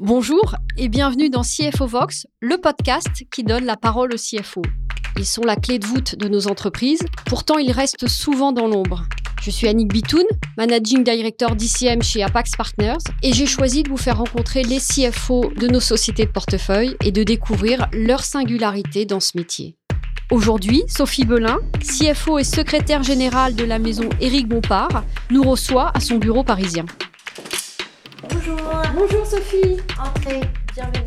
Bonjour et bienvenue dans CFO Vox, le podcast qui donne la parole aux CFO. Ils sont la clé de voûte de nos entreprises, pourtant ils restent souvent dans l'ombre. Je suis Annick Bitoun, Managing Director d'ICM chez Apax Partners, et j'ai choisi de vous faire rencontrer les CFO de nos sociétés de portefeuille et de découvrir leur singularité dans ce métier. Aujourd'hui, Sophie Belin, CFO et secrétaire générale de la maison Éric Bompard, nous reçoit à son bureau parisien. Bonjour. Bonjour Sophie. Entrez, bienvenue.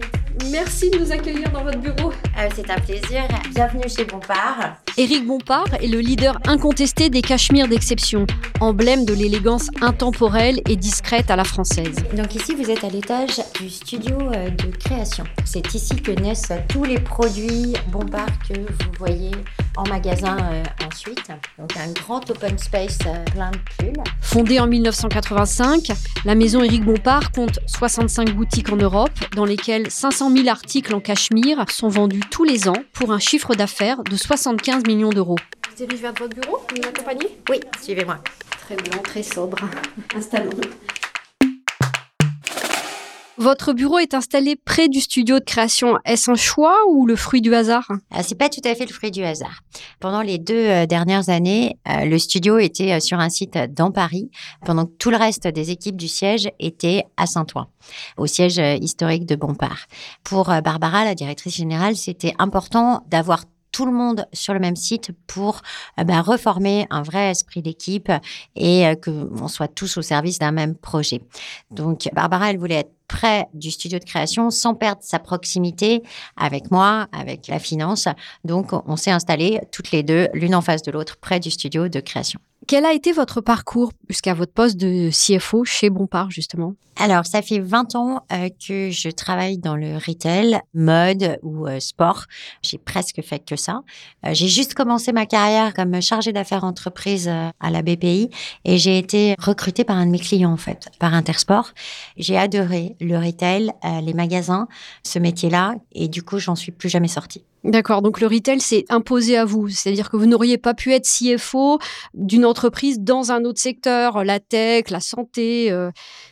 Merci de nous accueillir dans votre bureau. Euh, c'est un plaisir. Bienvenue chez Bompard. Éric Bompard est le leader incontesté des cachemires d'exception, emblème de l'élégance intemporelle et discrète à la française. Donc ici, vous êtes à l'étage du studio euh, de création. C'est ici que naissent tous les produits Bompard que vous voyez en magasin euh, ensuite. Donc un grand open space euh, plein de pulls. Fondée en 1985, la maison Éric Bompard compte 65 boutiques en Europe, dans lesquelles 500 000 articles en cachemire sont vendus tous les ans pour un chiffre d'affaires de 75 millions d'euros. Vous dirigez vers votre bureau Vous m'accompagnez Oui, suivez-moi. Très blanc, très sobre. Installons-nous. Votre bureau est installé près du studio de création. Est-ce un choix ou le fruit du hasard? Ah, c'est pas tout à fait le fruit du hasard. Pendant les deux euh, dernières années, euh, le studio était euh, sur un site dans Paris, pendant que tout le reste des équipes du siège étaient à Saint-Ouen, au siège euh, historique de Bompard. Pour euh, Barbara, la directrice générale, c'était important d'avoir tout le monde sur le même site pour euh, bah, reformer un vrai esprit d'équipe et euh, qu'on soit tous au service d'un même projet. Donc Barbara, elle voulait être près du studio de création sans perdre sa proximité avec moi, avec la finance. Donc on s'est installés toutes les deux, l'une en face de l'autre, près du studio de création. Quel a été votre parcours jusqu'à votre poste de CFO chez Bompard, justement? Alors, ça fait 20 ans euh, que je travaille dans le retail, mode ou euh, sport. J'ai presque fait que ça. Euh, j'ai juste commencé ma carrière comme chargée d'affaires entreprise à la BPI et j'ai été recrutée par un de mes clients, en fait, par Intersport. J'ai adoré le retail, les magasins, ce métier-là et du coup, j'en suis plus jamais sortie. D'accord, donc le retail s'est imposé à vous, c'est-à-dire que vous n'auriez pas pu être CFO d'une entreprise dans un autre secteur, la tech, la santé. euh.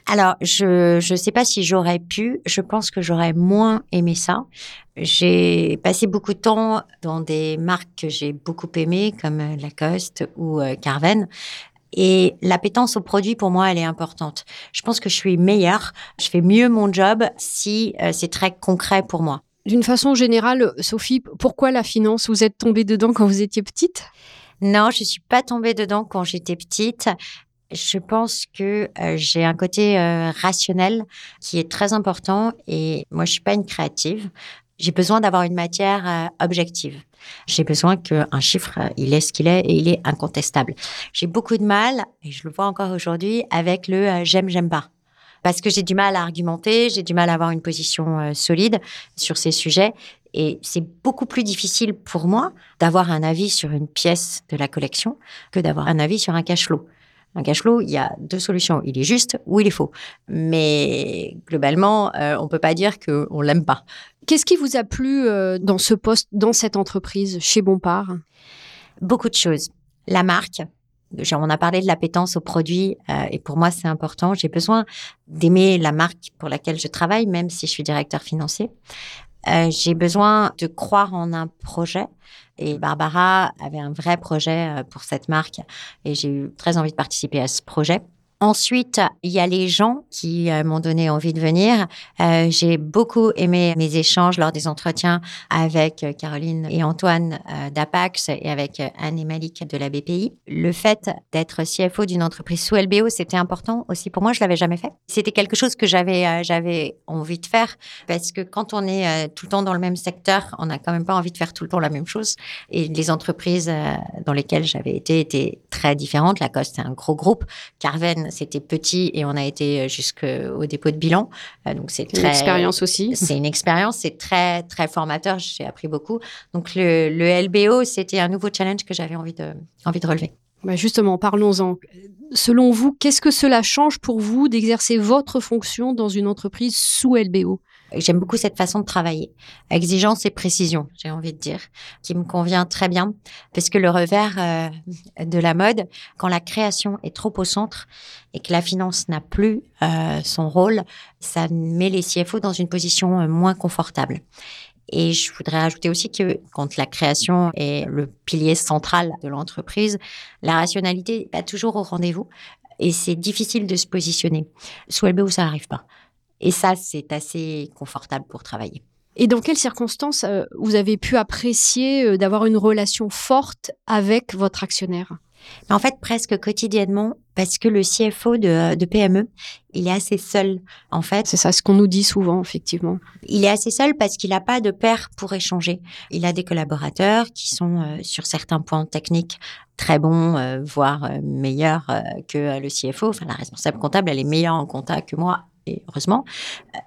Alors, je je sais pas si j'aurais pu. Je pense que j'aurais moins aimé ça. J'ai passé beaucoup de temps dans des marques que j'ai beaucoup aimées, comme Lacoste ou euh, Carven. Et l'appétence au produit, pour moi, elle est importante. Je pense que je suis meilleure, je fais mieux mon job si euh, c'est très concret pour moi. D'une façon générale, Sophie, pourquoi la finance? Vous êtes tombée dedans quand vous étiez petite? Non, je suis pas tombée dedans quand j'étais petite. Je pense que euh, j'ai un côté euh, rationnel qui est très important et moi je suis pas une créative. J'ai besoin d'avoir une matière euh, objective. J'ai besoin qu'un chiffre, il est ce qu'il est et il est incontestable. J'ai beaucoup de mal, et je le vois encore aujourd'hui, avec le j'aime, j'aime pas. Parce que j'ai du mal à argumenter, j'ai du mal à avoir une position euh, solide sur ces sujets. Et c'est beaucoup plus difficile pour moi d'avoir un avis sur une pièce de la collection que d'avoir un avis sur un cash flow. Un cash flow, il y a deux solutions. Il est juste ou il est faux. Mais globalement, euh, on peut pas dire qu'on l'aime pas. Qu'est-ce qui vous a plu euh, dans ce poste, dans cette entreprise, chez Bompard? Beaucoup de choses. La marque. Genre, On a parlé de l'appétence aux produits euh, et pour moi c'est important. J'ai besoin d'aimer la marque pour laquelle je travaille, même si je suis directeur financier. Euh, j'ai besoin de croire en un projet. Et Barbara avait un vrai projet euh, pour cette marque et j'ai eu très envie de participer à ce projet. Ensuite, il y a les gens qui euh, m'ont donné envie de venir. Euh, j'ai beaucoup aimé mes échanges lors des entretiens avec euh, Caroline et Antoine d'Apax et avec Anne et Malik de la BPI. Le fait d'être CFO d'une entreprise sous LBO, c'était important aussi pour moi. Je l'avais jamais fait. C'était quelque chose que j'avais j'avais envie de faire parce que quand on est tout le temps dans le même secteur, on n'a quand même pas envie de faire tout le temps la même chose. Et les entreprises dans lesquelles j'avais été étaient très différentes. Lacoste, c'est un gros groupe. Carven, c'était petit et on a été jusqu'au dépôt de bilan. Euh, donc c'est Une très expérience aussi. c'est une expérience, c'est très très formateur. J'ai appris beaucoup. Donc le, le LBO, c'était un nouveau challenge que j'avais envie de envie de relever. Bah, justement, parlons-en. Selon vous, qu'est-ce que cela change pour vous d'exercer votre fonction dans une entreprise sous LBO J'aime beaucoup cette façon de travailler. Exigence et précision, j'ai envie de dire, qui me convient très bien. Parce que le revers euh, de la mode, quand la création est trop au centre et que la finance n'a plus euh, son rôle, ça met les CFO dans une position euh, moins confortable. Et je voudrais ajouter aussi que quand la création est le pilier central de l'entreprise, la rationalité n'est pas toujours au rendez-vous et c'est difficile de se positionner. Sous LBO, ça n'arrive pas. Et ça, c'est assez confortable pour travailler. Et dans quelles circonstances euh, vous avez pu apprécier euh, d'avoir une relation forte avec votre actionnaire? En fait, presque quotidiennement, parce que le CFO de, PME, il est assez seul, en fait. C'est ça ce qu'on nous dit souvent, effectivement. Il est assez seul parce qu'il n'a pas de père pour échanger. Il a des collaborateurs qui sont euh, sur certains points techniques très bons, euh, voire euh, meilleurs que le CFO. Enfin, la responsable comptable, elle est meilleure en compta que moi et heureusement.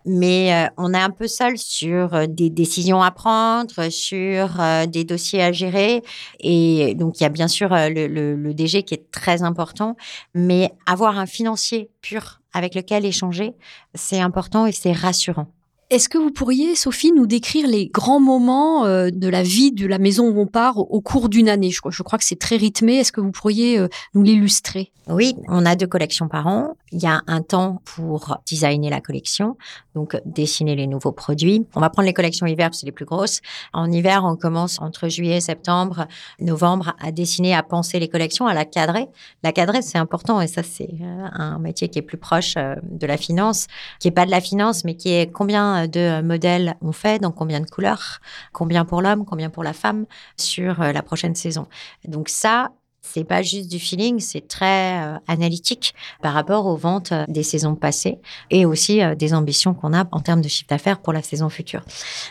Mais euh, on est un peu seul sur euh, des décisions à prendre, sur euh, des dossiers à gérer. Et donc, il y a bien sûr le, le, DG qui est très important, mais avoir un financier pur avec lequel échanger, c'est important et c'est rassurant. Est-ce que vous pourriez, Sophie, nous décrire les grands moments euh, de la vie de la maison où on part au cours d'une année? Je crois, que c'est très rythmé. Est-ce que vous pourriez euh, nous l'illustrer? Oui, on a deux collections par an. Il y a un temps pour designer la collection, donc dessiner les nouveaux produits. On va prendre les collections hiver, c'est les plus grosses. En hiver, on commence entre juillet, septembre, novembre à dessiner, à penser les collections, à la cadrer. La cadrer, c'est important et ça, c'est euh, un métier qui est plus proche de la finance, qui est pas de la finance, mais qui est combien de modèles on fait, dans combien de couleurs, combien pour l'homme, combien pour la femme sur euh, la prochaine saison. Donc ça, c'est pas juste du feeling, c'est très euh, analytique par rapport aux ventes euh, des saisons passées et aussi des ambitions qu'on a en termes de chiffre d'affaires pour la saison future.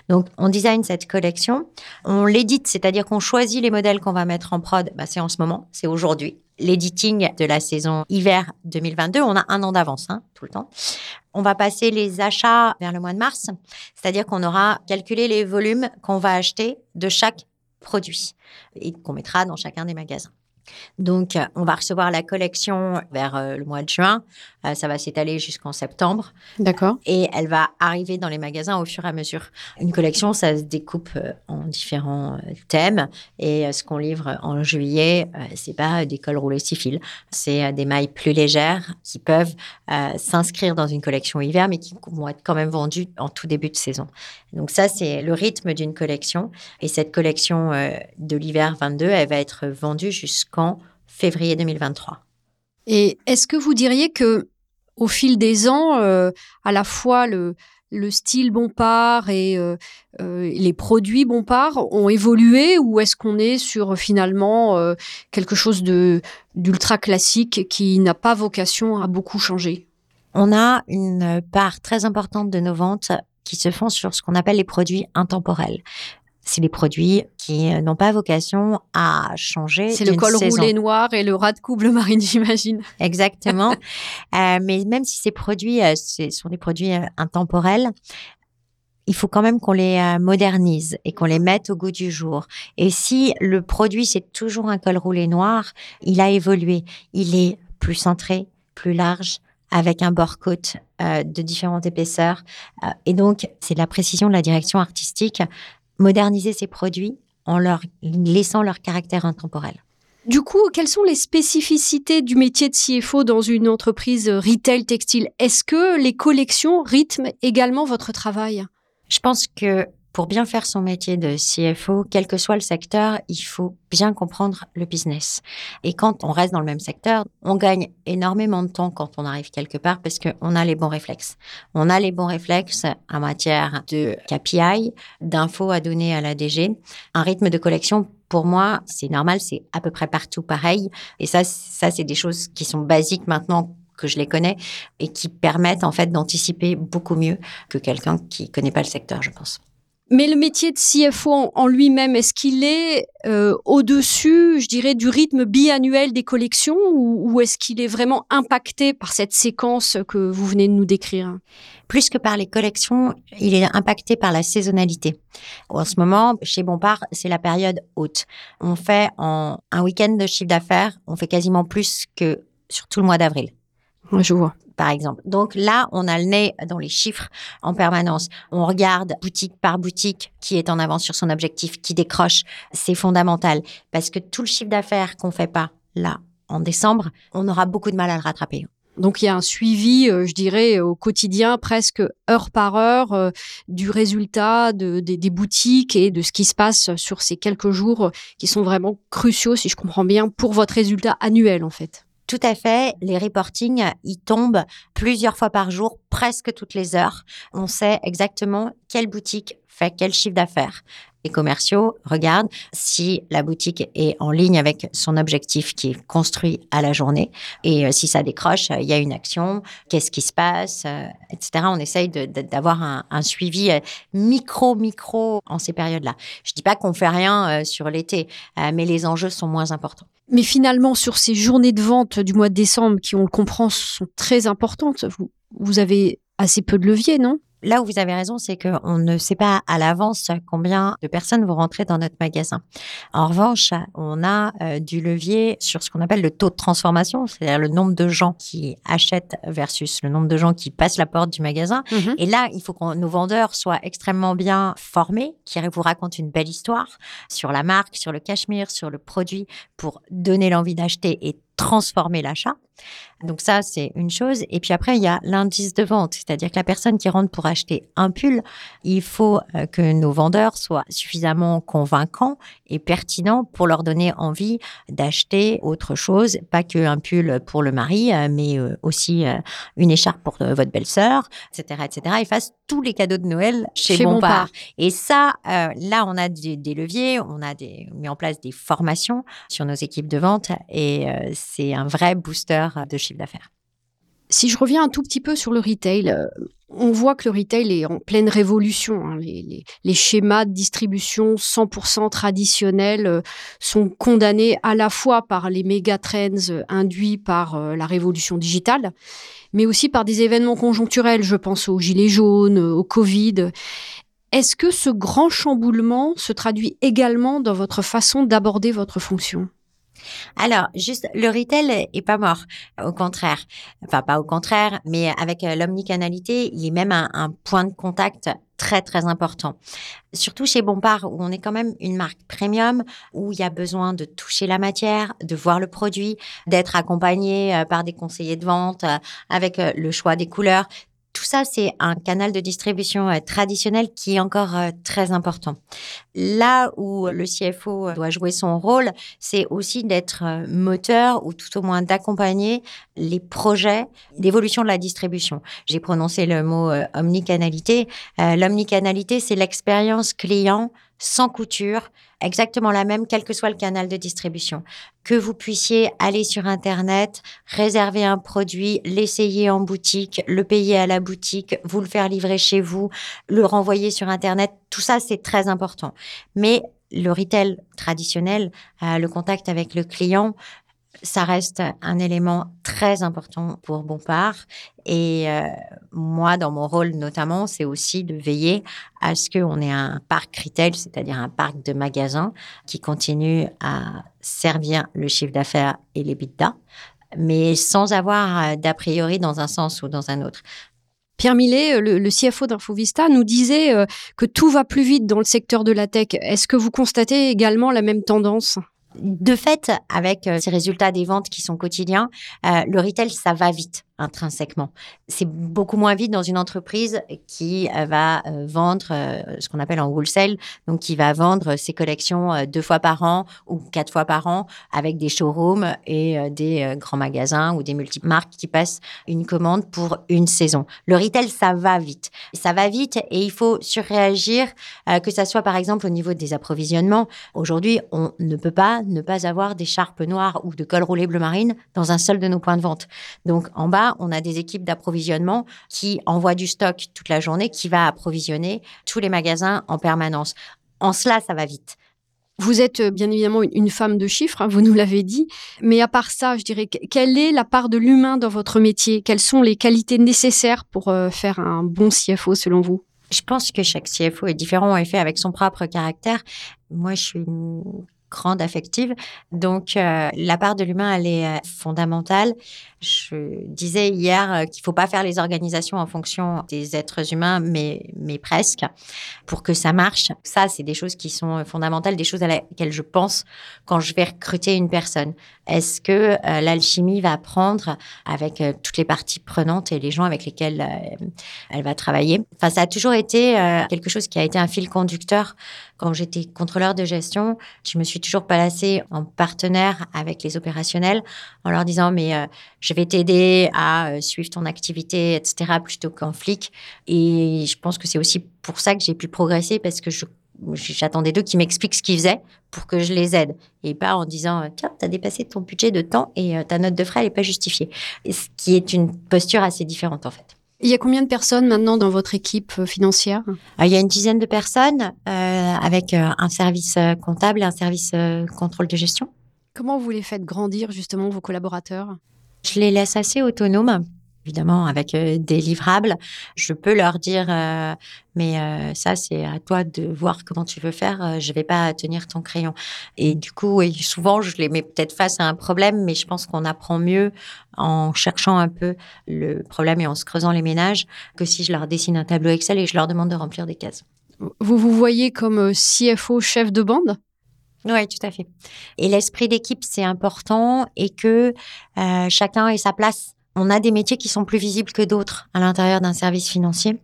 Donc, on design cette collection, on l'édite, c'est-à-dire qu'on choisit les modèles qu'on va mettre en prod. Bah, c'est en ce moment, c'est aujourd'hui l'editing de la saison hiver 2022. On a un an d'avance, hein, tout le temps. On va passer les achats vers le mois de mars, c'est-à-dire qu'on aura calculé les volumes qu'on va acheter de chaque produit et qu'on mettra dans chacun des magasins. Donc, on va recevoir la collection vers euh, le mois de juin. Euh, ça va s'étaler jusqu'en septembre. D'accord. Et elle va arriver dans les magasins au fur et à mesure. Une collection, ça se découpe euh, en différents thèmes. Et ce qu'on livre en juillet, c'est pas des cols roulés six fils. C'est des mailles plus légères qui peuvent s'inscrire dans une collection hiver, mais qui vont être quand même vendues en tout début de saison. Donc ça, c'est le rythme d'une collection. Et cette collection de l'hiver 22, elle va être vendue jusqu'en février 2023. Et est-ce que vous diriez que au fil des ans, euh, à la fois le, le style Bompard et euh, euh, les produits Bompard ont évolué ou est-ce qu'on est sur finalement quelque chose de d'ultra classique qui n'a pas vocation à beaucoup changer? On a une part très importante de nos ventes qui se font sur ce qu'on appelle les produits intemporels c'est des produits qui euh, n'ont pas vocation à changer. C'est le col roulé noir et le ras de couple marine, j'imagine. Exactement. euh, mais même si ces produits euh, sont des produits intemporels, il faut quand même qu'on les modernise et qu'on les mette au goût du jour. Et si le produit, c'est toujours un col roulé noir, il a évolué. Il est plus centré, plus large, avec un bord côte euh, de différentes épaisseurs. et donc, c'est la précision de la direction artistique moderniser ces produits en leur laissant leur caractère intemporel. Du coup, quelles sont les spécificités du métier de CFO dans une entreprise retail textile? Est-ce que les collections rythment également votre travail? Je pense que pour bien faire son métier de CFO, quel que soit le secteur, il faut bien comprendre le business. Et quand on reste dans le même secteur, on gagne énormément de temps quand on arrive quelque part parce qu'on a les bons réflexes. On a les bons réflexes en matière de KPI, d'infos à donner à la DG, un rythme de collection pour moi, c'est normal, c'est à peu près partout pareil. Et ça, ça, c'est des choses qui sont basiques maintenant que je les connais et qui permettent en fait d'anticiper beaucoup mieux que quelqu'un qui connaît pas le secteur, je pense. Mais le métier de CFO en, lui-même, est-ce qu'il est, euh, au-dessus, je dirais, du rythme biannuel des collections ou, est-ce qu'il est vraiment impacté par cette séquence que vous venez de nous décrire? Plus que par les collections, il est impacté par la saisonnalité. En ce moment, chez Bompard, c'est la période haute. On fait en un week-end de chiffre d'affaires, on fait quasiment plus que sur tout le mois d'avril. Je vois par exemple. Donc là, on a le nez dans les chiffres en permanence. On regarde boutique par boutique qui est en avance sur son objectif, qui décroche. C'est fondamental parce que tout le chiffre d'affaires qu'on fait pas là en décembre, on aura beaucoup de mal à le rattraper. Donc il y a un suivi, euh, je dirais, au quotidien, presque heure par heure, euh, du résultat de, des boutiques et de ce qui se passe sur ces quelques jours qui sont vraiment cruciaux, si je comprends bien, pour votre résultat annuel en fait. Tout à fait. Les reportings, ils tombent plusieurs fois par jour, presque toutes les heures. On sait exactement quelle boutique fait quel chiffre d'affaires. Les commerciaux regardent si la boutique est en ligne avec son objectif qui est construit à la journée. Et euh, si ça décroche, euh, il y a une action, qu'est-ce qui se passe, euh, etc. On essaye d'avoir un, suivi micro, micro en ces périodes-là. Je dis pas qu'on fait rien sur l'été, mais les enjeux sont moins importants. Mais finalement, sur ces journées de vente du mois de décembre, qui, on le comprend, sont très importantes, vous, vous avez assez peu de levier, non? Là où vous avez raison, c'est qu'on ne sait pas à l'avance combien de personnes vont rentrer dans notre magasin. En revanche, on a euh, du levier sur ce qu'on appelle le taux de transformation, c'est-à-dire le nombre de gens qui achètent versus le nombre de gens qui passent la porte du magasin. Mhm. Et là, il faut que nos vendeurs soient extrêmement bien formés, qui vous racontent une belle histoire sur la marque, sur le cachemire, sur le produit, pour donner l'envie d'acheter et transformer l'achat. Donc ça, c'est une chose. Et puis après, il y a l'indice de vente, c'est-à-dire que la personne qui rentre pour acheter un pull, il faut euh, que nos vendeurs soient suffisamment convaincants et pertinents pour leur donner envie d'acheter autre chose, pas qu'un pull pour le mari, euh, mais euh, aussi une écharpe pour votre belle-sœur, etc., etc. Ils fassent tous les cadeaux de Noël chez, Bompard. Et ça, là, on a des, des, leviers, on a des, mis en place des formations sur nos équipes de vente et c'est un vrai booster de chiffre d'affaires. Si je reviens un tout petit peu sur le retail, euh, on voit que le retail est en pleine révolution. Hein. Les, schémas de distribution 100% traditionnels euh, sont condamnés à la fois par les méga trends euh, induits par la révolution digitale, mais aussi par des événements conjoncturels. Je pense aux gilets jaunes, au Covid. Est-ce que ce grand chamboulement se traduit également dans votre façon d'aborder votre fonction? Alors, juste, le retail est pas mort. Au contraire. Enfin, pas au contraire, mais avec euh, l'omnicanalité, il est même un, point de contact très, très important. Surtout chez Bompard, où on est quand même une marque premium, où il y a besoin de toucher la matière, de voir le produit, d'être accompagné euh, par des conseillers de vente euh, avec le choix des couleurs. Tout ça, c'est un canal de distribution euh, traditionnel qui est encore euh, très important. Là où le CFO doit jouer son rôle, c'est aussi d'être euh, moteur ou tout au moins d'accompagner les projets d'évolution de la distribution. J'ai prononcé le mot omnicanalité. L'omnicanalité, c'est l'expérience client sans couture, exactement la même, quel que soit le canal de distribution. Que vous puissiez aller sur Internet, réserver un produit, l'essayer en boutique, le payer à la boutique, vous le faire livrer chez vous, le renvoyer sur Internet, tout ça, c'est très important. Mais le retail traditionnel, euh, le contact avec le client, ça reste un élément très important pour Bompard. Et euh, moi, dans mon rôle notamment, c'est aussi de veiller à ce qu'on ait un parc retail, c'est-à-dire un parc de magasins qui continue à servir le chiffre d'affaires et les bidas, mais sans avoir euh, d'a priori dans un sens ou dans un autre. Pierre Millet, euh, le, le CFO d'Infovista, nous disait que tout va plus vite dans le secteur de la tech. Est-ce que vous constatez également la même tendance? De fait, avec euh, ces résultats des ventes qui sont quotidiens, euh, le retail, ça va vite intrinsèquement. C'est beaucoup moins vite dans une entreprise qui euh, va euh, vendre euh, ce qu'on appelle en wholesale, donc qui va vendre ses collections deux fois par an ou quatre fois par an avec des showrooms et des grands magasins ou des multimarques qui passent une commande pour une saison. Le retail, ça va vite. Ça va vite et il faut surréagir, que ça soit par exemple au niveau des approvisionnements. Aujourd'hui, on ne peut pas ne pas avoir des charpes noires ou de col roulé bleu marine dans un seul de nos points de vente. Donc en bas, on a des équipes d'approvisionnement qui envoient du stock toute la journée, qui va approvisionner tous les magasins en permanence. En cela, ça va vite. Vous êtes euh, bien évidemment une femme de chiffres, hein, vous nous l'avez dit, mais à part ça, je dirais, quelle est la part de l'humain dans votre métier? Quelles sont les qualités nécessaires pour euh, faire un bon CFO selon vous? Je pense que chaque CFO est différent et fait avec son propre caractère. Moi, je suis une grande affective. Donc, euh, la part de l'humain, elle est fondamentale. Je disais hier euh, qu'il faut pas faire les organisations en fonction des êtres humains, mais, mais presque, pour que ça marche. Ça, c'est des choses qui sont fondamentales, des choses à laquelle je pense quand je vais recruter une personne. Est-ce que l'alchimie va prendre avec toutes les parties prenantes et les gens avec lesquels elle va travailler? Enfin, ça a toujours été quelque chose qui a été un fil conducteur. Quand j'étais contrôleur de gestion, je me suis toujours placée en partenaire avec les opérationnels en leur disant mais euh, je vais t'aider à euh, suivre ton activité, etc. plutôt qu'en flic. Et je pense que c'est aussi pour ça que j'ai pu progresser parce que je j'attendais d'eux qui m'expliquent ce qu'ils faisaient pour que je les aide et pas en disant tiens tu as dépassé ton budget de temps et euh, ta note de frais n'est pas justifiée ce qui est une posture assez différente en fait il y a combien de personnes maintenant dans votre équipe financière? Il y a une dizaine de personnes avec un service comptable et un service contrôle de gestion. Comment vous les faites grandir justement vos collaborateurs? Je les laisse assez autonomes, évidemment avec euh, des livrables. Je peux leur dire, euh, mais euh, ça c'est à toi de voir comment tu veux faire. je vais pas tenir ton crayon. Et du coup, souvent je les mets peut-être face à un problème, mais je pense qu'on apprend mieux en cherchant un peu le problème et en se creusant les ménages que si je leur dessine un tableau Excel et je leur demande de remplir des cases. Vous vous voyez comme CFO chef de bande? Oui, tout à fait. Et l'esprit d'équipe, c'est important et que euh, chacun ait sa place. On a des métiers qui sont plus visibles que d'autres à l'intérieur d'un service financier.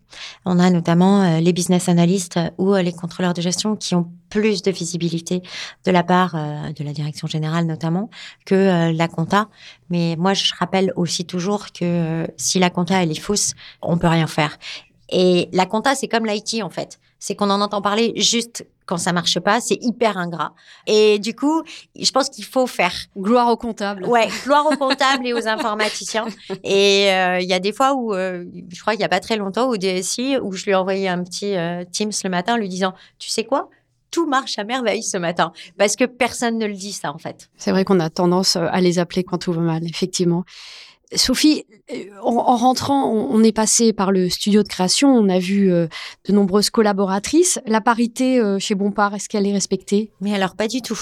On a notamment euh, les business analysts ou euh, les contrôleurs de gestion qui ont plus de visibilité de la part de la direction générale notamment que la compta. Mais moi, je rappelle aussi toujours que si la compta elle est fausse, on peut rien faire. Et la compta, c'est comme l'IT en fait. C'est qu'on en entend parler juste quand ça marche pas, c'est hyper ingrat. Et du coup, je pense qu'il faut faire gloire aux comptables. Ouais, gloire aux comptables et aux informaticiens. Et euh, il y a des fois où, euh, je crois qu'il y a pas très longtemps, au DSI, où je lui ai envoyé un petit euh, Teams le matin, lui disant, tu sais quoi? Tout marche à merveille ce matin parce que personne ne le dit ça en fait. C'est vrai qu'on a tendance à les appeler quand tout va mal, effectivement. Sophie, euh, en, rentrant, on, est passé par le studio de création, on a vu euh, de nombreuses collaboratrices. La parité euh, chez Bompard, est-ce qu'elle est respectée? Mais alors pas du tout.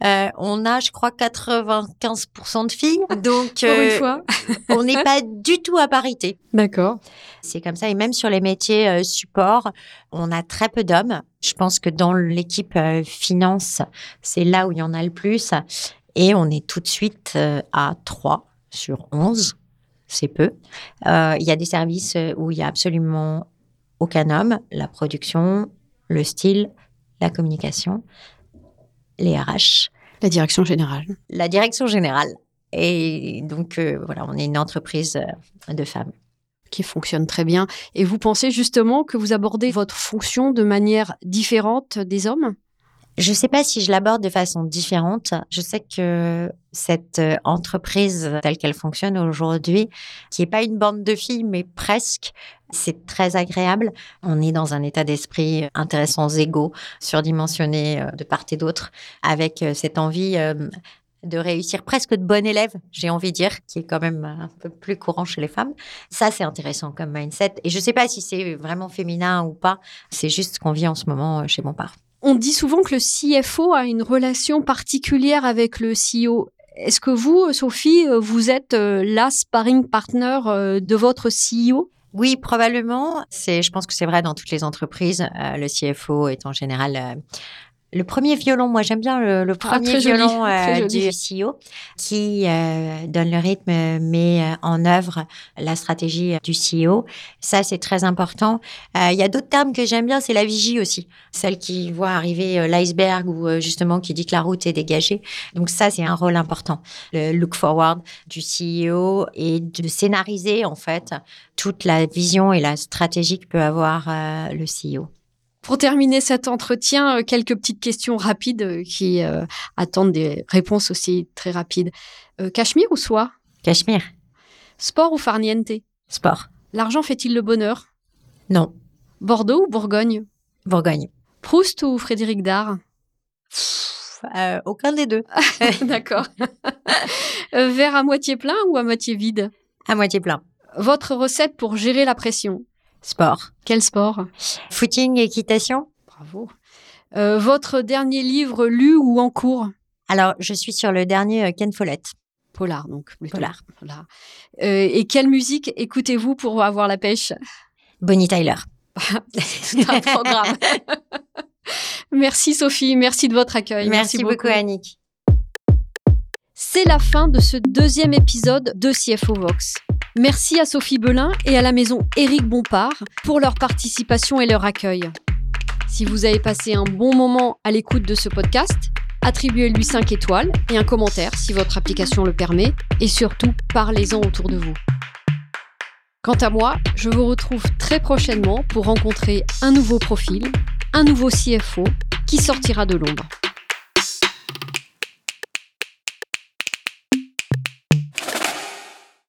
on a, je crois, 95% de filles, donc une fois. on n'est pas du tout à parité. D'accord. C'est comme ça, et même sur les métiers support, on a très peu d'hommes. Je pense que dans l'équipe finance, c'est là où il y en a le plus, et on est tout de suite à 3 sur 11, c'est peu. Euh, il y a des services où il y a absolument aucun homme, la production, le style, la communication, les RH. La direction générale. La direction générale. Et donc, euh, voilà, on est une entreprise euh, de femmes. Qui fonctionne très bien. Et vous pensez justement que vous abordez votre fonction de manière différente des hommes? Je ne sais pas si je l'aborde de façon différente. Je sais que cette euh, entreprise telle qu'elle fonctionne aujourd'hui, qui n'est pas une bande de filles, mais presque, c'est très agréable. On est dans un état d'esprit intéressant, égaux, surdimensionné euh, de part et d'autre, avec euh, cette envie de réussir presque de bon élève, j'ai envie de dire, qui est quand même un peu plus courant chez les femmes. Ça, c'est intéressant comme mindset. Et je ne sais pas si c'est vraiment féminin ou pas. C'est juste ce qu'on vit en ce moment chez père. On dit souvent que le CFO a une relation particulière avec le CEO. Est-ce que vous, Sophie, vous êtes euh, la sparring partner euh, de votre CEO oui, probablement. C'est, je pense que c'est vrai dans toutes les entreprises. Euh, le CFO est en général le premier violon, moi j'aime bien le, ah, premier violon euh, du CEO qui euh, donne le rythme, met euh, en œuvre la stratégie du CEO. Ça, c'est très important. Il y a d'autres termes que j'aime bien, c'est la vigie aussi, celle qui voit arriver l'iceberg ou justement qui dit que la route est dégagée. Donc ça, c'est un rôle important. Le look forward du CEO et de scénariser en fait toute la vision et la stratégie que peut avoir le CEO. Pour terminer cet entretien, euh, quelques petites questions rapides euh, qui euh, attendent des réponses aussi très rapides. Cachemire ou soie? Cachemire. Sport ou farniente? Sport. L'argent fait-il le bonheur? Non. Bordeaux ou Bourgogne? Bourgogne. Proust ou Frédéric Dard? Euh, aucun des deux. D'accord. Euh, Verre à moitié plein ou à moitié vide? À moitié plein. Votre recette pour gérer la pression? Sport. Quel sport? Footing, équitation. Bravo. Euh, votre dernier livre lu ou en cours? Alors, je suis sur le dernier euh, Ken Follett. Polar, donc. plutôt. Polar. Polar. Euh, et quelle musique écoutez-vous pour avoir la pêche? Bonnie Tyler. C'est un programme. merci Sophie, merci de votre accueil. Merci, beaucoup, Annick. C'est la fin de ce deuxième épisode de CFO Vox. Merci à Sophie Belin et à la maison Éric Bompard pour leur participation et leur accueil. Si vous avez passé un bon moment à l'écoute de ce podcast, attribuez-lui 5 étoiles et un commentaire si votre application le permet et surtout parlez-en autour de vous. Quant à moi, je vous retrouve très prochainement pour rencontrer un nouveau profil, un nouveau CFO qui sortira de l'ombre.